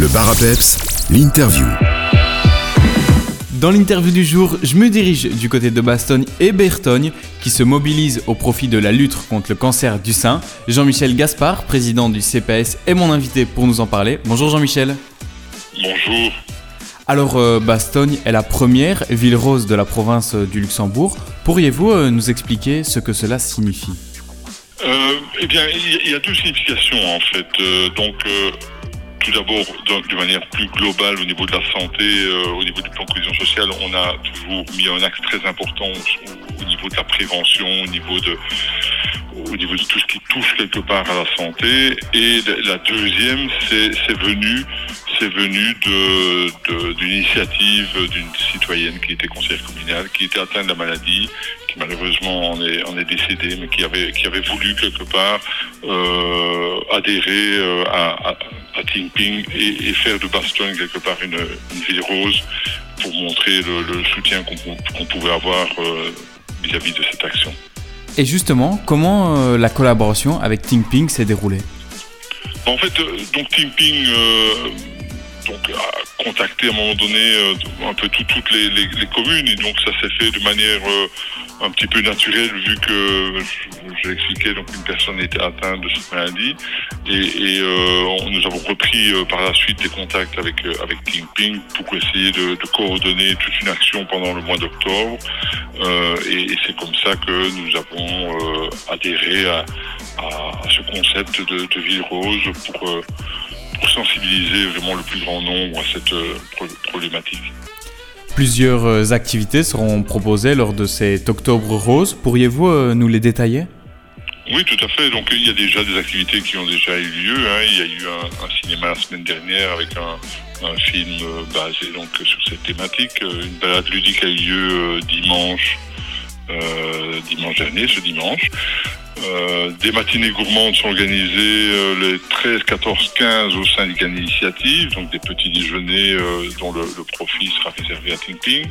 Le bar à peps, l'interview. Dans l'interview du jour, je me dirige du côté de Bastogne et Bertogne qui se mobilisent au profit de la lutte contre le cancer du sein. Jean-Michel Gaspard, président du CPS, est mon invité pour nous en parler. Bonjour Jean-Michel. Bonjour. Alors euh, Bastogne est la première ville rose de la province du Luxembourg. Pourriez-vous euh, nous expliquer ce que cela signifie? Euh, eh bien, il y, il y a deux significations en fait. Euh, donc, euh, tout d'abord, de, manière plus globale au niveau de la santé, euh, au niveau du plan de cohésion sociale, on a toujours mis un axe très important au, au niveau de la prévention, au niveau de, au niveau de tout ce qui touche quelque part à la santé. Et la deuxième, c'est venu, c'est venu de- d'une initiative d'une citoyenne qui était conseillère communale, qui était atteinte de la maladie, qui malheureusement en est, en est décédée, mais qui avait, qui avait voulu quelque part euh, adhérer euh, à, à, à Ping et, et faire de Bastogne quelque part une, une ville rose pour montrer le, le soutien qu'on pou- qu'on pouvait avoir euh, vis-à-vis de cette action. Et justement, comment euh, la collaboration avec Think Ping s'est déroulée? En fait, euh, donc Timping euh, donc, a contacté à un moment donné euh, un peu tout- toutes les, communes. Et donc ça s'est fait de manière euh, un petit peu naturelle vu que je- j'ai expliqué donc une personne était atteinte de cette maladie. Et, euh, nous avons repris par la suite des contacts avec avec pour essayer de, coordonner toute une action pendant le mois d'octobre. Et, c'est comme ça que nous avons adhéré à, à- à ce concept de, de ville rose pour, pour sensibiliser vraiment le plus grand nombre à cette euh, pro- problématique. Plusieurs euh, activités seront proposées lors de cet octobre rose. Pourriez-vous euh, nous les détailler? Oui, tout à fait. Donc il y a déjà des activités qui ont déjà eu lieu. hein. Il y a eu un, un cinéma la semaine dernière avec un, un film euh, basé donc sur cette thématique. Une balade ludique a eu lieu euh, dimanche, euh, dimanche dernier, ce dimanche. Euh, des matinées gourmandes sont organisées euh, les 13, 14, 15 au syndicat d'initiative, donc des petits déjeuners euh, dont le, le profit sera réservé à Ting Ting.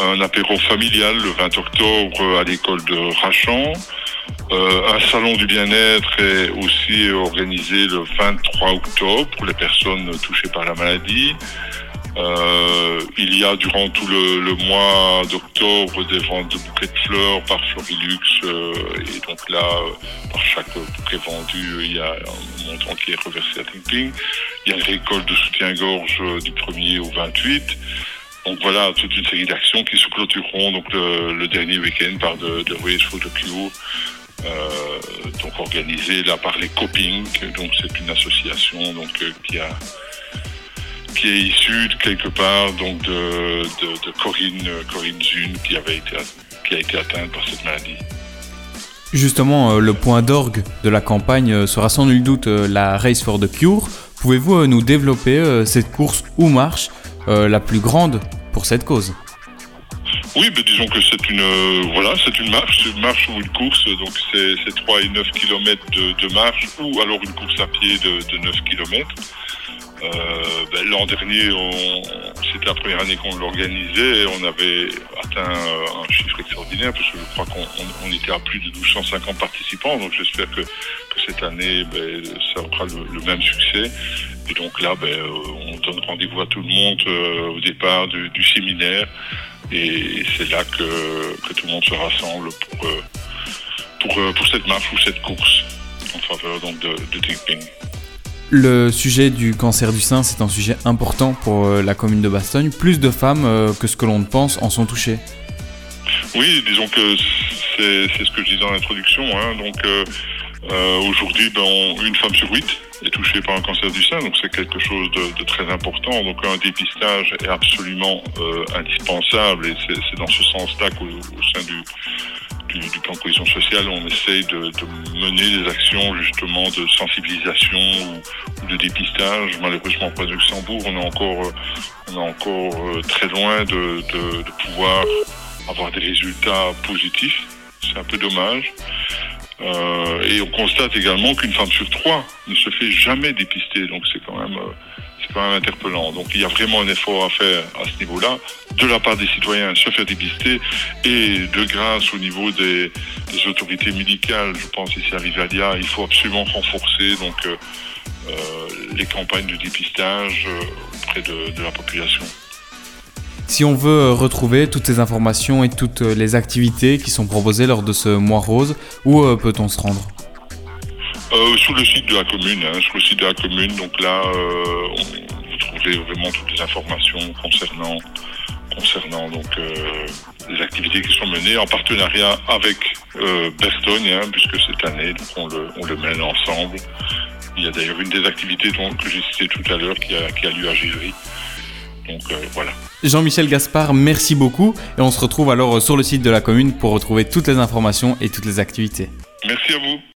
Un apéro familial le 20 octobre euh, à l'école de Rachan. Euh, un salon du bien-être est aussi organisé le 23 octobre pour les personnes touchées par la maladie. Euh, il y a durant tout le, le mois d'octobre des ventes de bouquets de fleurs par Florilux euh, et donc là, euh, par chaque bouquet vendu, il y a un montant qui est reversé à Ting Il y a une récolte de soutien-gorge euh, du 1er au 28. Donc voilà, toute une série d'actions qui se clôtureront donc le, le dernier week-end par de, de the Cure, euh, donc organisée là par les Coping. Donc c'est une association donc euh, qui a qui est issue de quelque part donc de, de, de Corinne euh, Corinne Zune qui avait été qui a été atteinte par cette maladie. Justement, euh, le point d'orgue de la campagne euh, sera sans nul doute la Race for the Cure. Pouvez-vous nous développer cette course ou marche la plus grande pour cette cause? Oui, mais disons que c'est une euh, voilà, c'est une marche, une marche ou une course, donc c'est c'est 3 et 9 km de, de marche ou alors une course à pied de, de 9 km. Euh, ben, L'an dernier, c'était la première année qu'on l'organisait on avait atteint euh, un chiffre extraordinaire parce que je crois qu'on on- on était à plus de 1250 participants. Donc j'espère que, cette année, ben, ça aura le, même succès. Et donc là, ben, euh, on donne rendez-vous à tout le monde au départ du, séminaire et c'est là que, tout le monde se rassemble pour, cette marche ou cette course en faveur donc, de, de Ting Le sujet du cancer du sein, c'est un sujet important pour euh, la commune de Bastogne. Plus de femmes euh, que ce que l'on ne pense en sont touchées. Oui, disons que c'est ce que je disais dans l'introduction. Hein. Donc euh, aujourd'hui, ben, une femme sur huit est touchée par un cancer du sein, donc c'est quelque chose de, très important. Donc un dépistage est absolument indispensable et c'est dans ce sens-là qu'au au sein du, du, du plan de cohésion sociale, on essaye de, mener des actions justement de sensibilisation ou, de dépistage. Malheureusement, pas de Luxembourg, on est encore, euh, on est encore euh, très loin de, pouvoir avoir des résultats positifs. C'est un peu dommage. Euh, et on constate également qu'une femme sur trois ne se fait jamais dépister. Donc c'est quand même, interpellant. Donc il y a vraiment un effort à faire à ce niveau-là, de la part des citoyens, se faire dépister, et de grâce au niveau des, autorités médicales, je pense ici à Rivalia, il faut absolument renforcer donc euh, les campagnes de dépistage auprès de, la population. Si on veut retrouver toutes ces informations et toutes les activités qui sont proposées lors de ce mois rose, où peut-on se rendre? Sur le site de la commune, hein, sur le site de la commune. Donc là, vous trouverez vraiment toutes les informations concernant concernant donc euh, les activités qui sont menées en partenariat avec euh, Bastogne, hein, puisque cette année donc on, le, on le mène ensemble. Il y a d'ailleurs une des activités donc, que j'ai citées tout à l'heure qui a, qui a lieu à Givry. Donc euh, voilà. Jean-Michel Gaspard, merci beaucoup et on se retrouve alors sur le site de la commune pour retrouver toutes les informations et toutes les activités. Merci à vous.